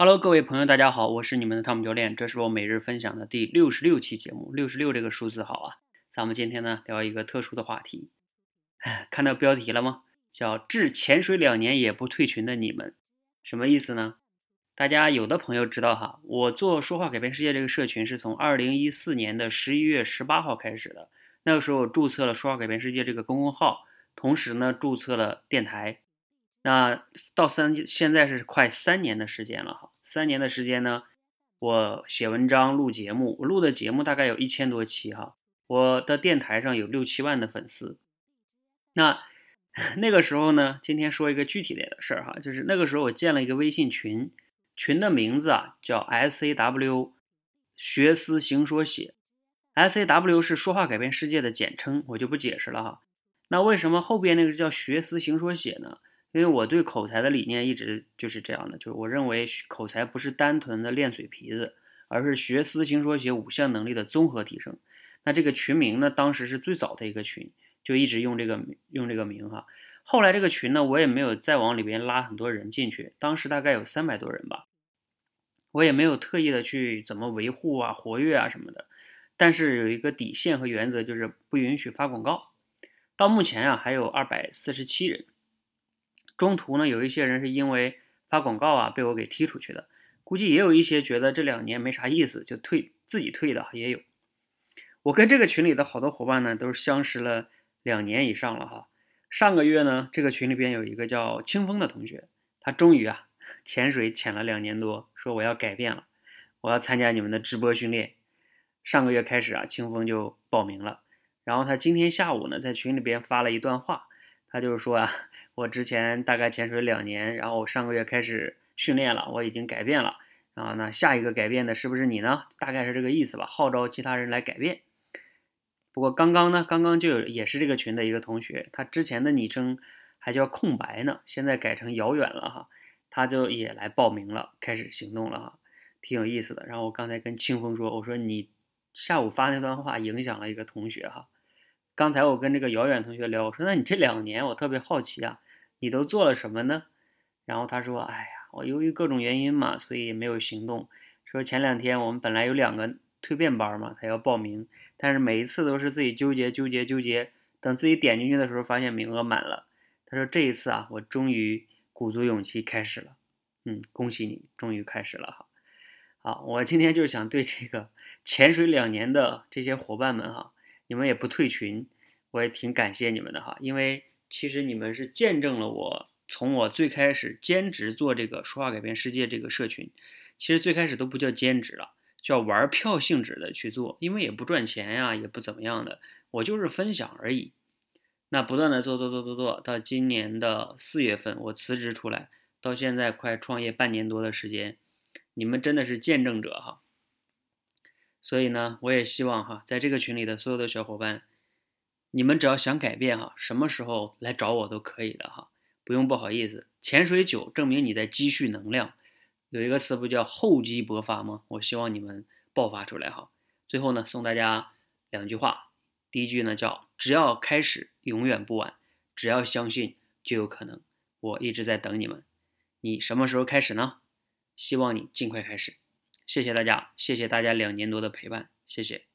Hello，各位朋友，大家好，我是你们的汤姆教练，这是我每日分享的第六十六期节目。六十六这个数字好啊，咱们今天呢聊一个特殊的话题。看到标题了吗？叫“至潜水两年也不退群的你们”，什么意思呢？大家有的朋友知道哈，我做说话改变世界这个社群是从二零一四年的十一月十八号开始的，那个时候注册了说话改变世界这个公众号，同时呢注册了电台。那到三现在是快三年的时间了哈，三年的时间呢，我写文章、录节目，我录的节目大概有一千多期哈，我的电台上有六七万的粉丝。那 那个时候呢，今天说一个具体点的事儿哈，就是那个时候我建了一个微信群，群的名字啊叫 S A W 学思行说写，S A W 是说话改变世界的简称，我就不解释了哈。那为什么后边那个叫学思行说写呢？因为我对口才的理念一直就是这样的，就是我认为口才不是单纯的练嘴皮子，而是学思行说写五项能力的综合提升。那这个群名呢，当时是最早的一个群，就一直用这个用这个名哈。后来这个群呢，我也没有再往里边拉很多人进去，当时大概有三百多人吧，我也没有特意的去怎么维护啊、活跃啊什么的。但是有一个底线和原则，就是不允许发广告。到目前啊，还有二百四十七人。中途呢，有一些人是因为发广告啊被我给踢出去的，估计也有一些觉得这两年没啥意思就退自己退的也有。我跟这个群里的好多伙伴呢都是相识了两年以上了哈。上个月呢，这个群里边有一个叫清风的同学，他终于啊潜水潜了两年多，说我要改变了，我要参加你们的直播训练。上个月开始啊，清风就报名了，然后他今天下午呢在群里边发了一段话，他就是说啊。我之前大概潜水两年，然后上个月开始训练了，我已经改变了。然后呢，下一个改变的是不是你呢？大概是这个意思吧，号召其他人来改变。不过刚刚呢，刚刚就有也是这个群的一个同学，他之前的昵称还叫空白呢，现在改成遥远了哈，他就也来报名了，开始行动了哈，挺有意思的。然后我刚才跟清风说，我说你下午发那段话影响了一个同学哈。刚才我跟这个遥远同学聊，我说那你这两年我特别好奇啊。你都做了什么呢？然后他说：“哎呀，我由于各种原因嘛，所以没有行动。说前两天我们本来有两个蜕变班嘛，他要报名，但是每一次都是自己纠结、纠结、纠结。等自己点进去的时候，发现名额满了。他说这一次啊，我终于鼓足勇气开始了。嗯，恭喜你，终于开始了哈。好，我今天就是想对这个潜水两年的这些伙伴们哈，你们也不退群，我也挺感谢你们的哈，因为。其实你们是见证了我从我最开始兼职做这个说话改变世界这个社群，其实最开始都不叫兼职了，叫玩票性质的去做，因为也不赚钱呀，也不怎么样的，我就是分享而已。那不断的做做做做做到今年的四月份，我辞职出来，到现在快创业半年多的时间，你们真的是见证者哈。所以呢，我也希望哈，在这个群里的所有的小伙伴。你们只要想改变哈，什么时候来找我都可以的哈，不用不好意思。潜水久证明你在积蓄能量，有一个词不叫厚积薄发吗？我希望你们爆发出来哈。最后呢，送大家两句话，第一句呢叫只要开始，永远不晚；只要相信，就有可能。我一直在等你们，你什么时候开始呢？希望你尽快开始。谢谢大家，谢谢大家两年多的陪伴，谢谢。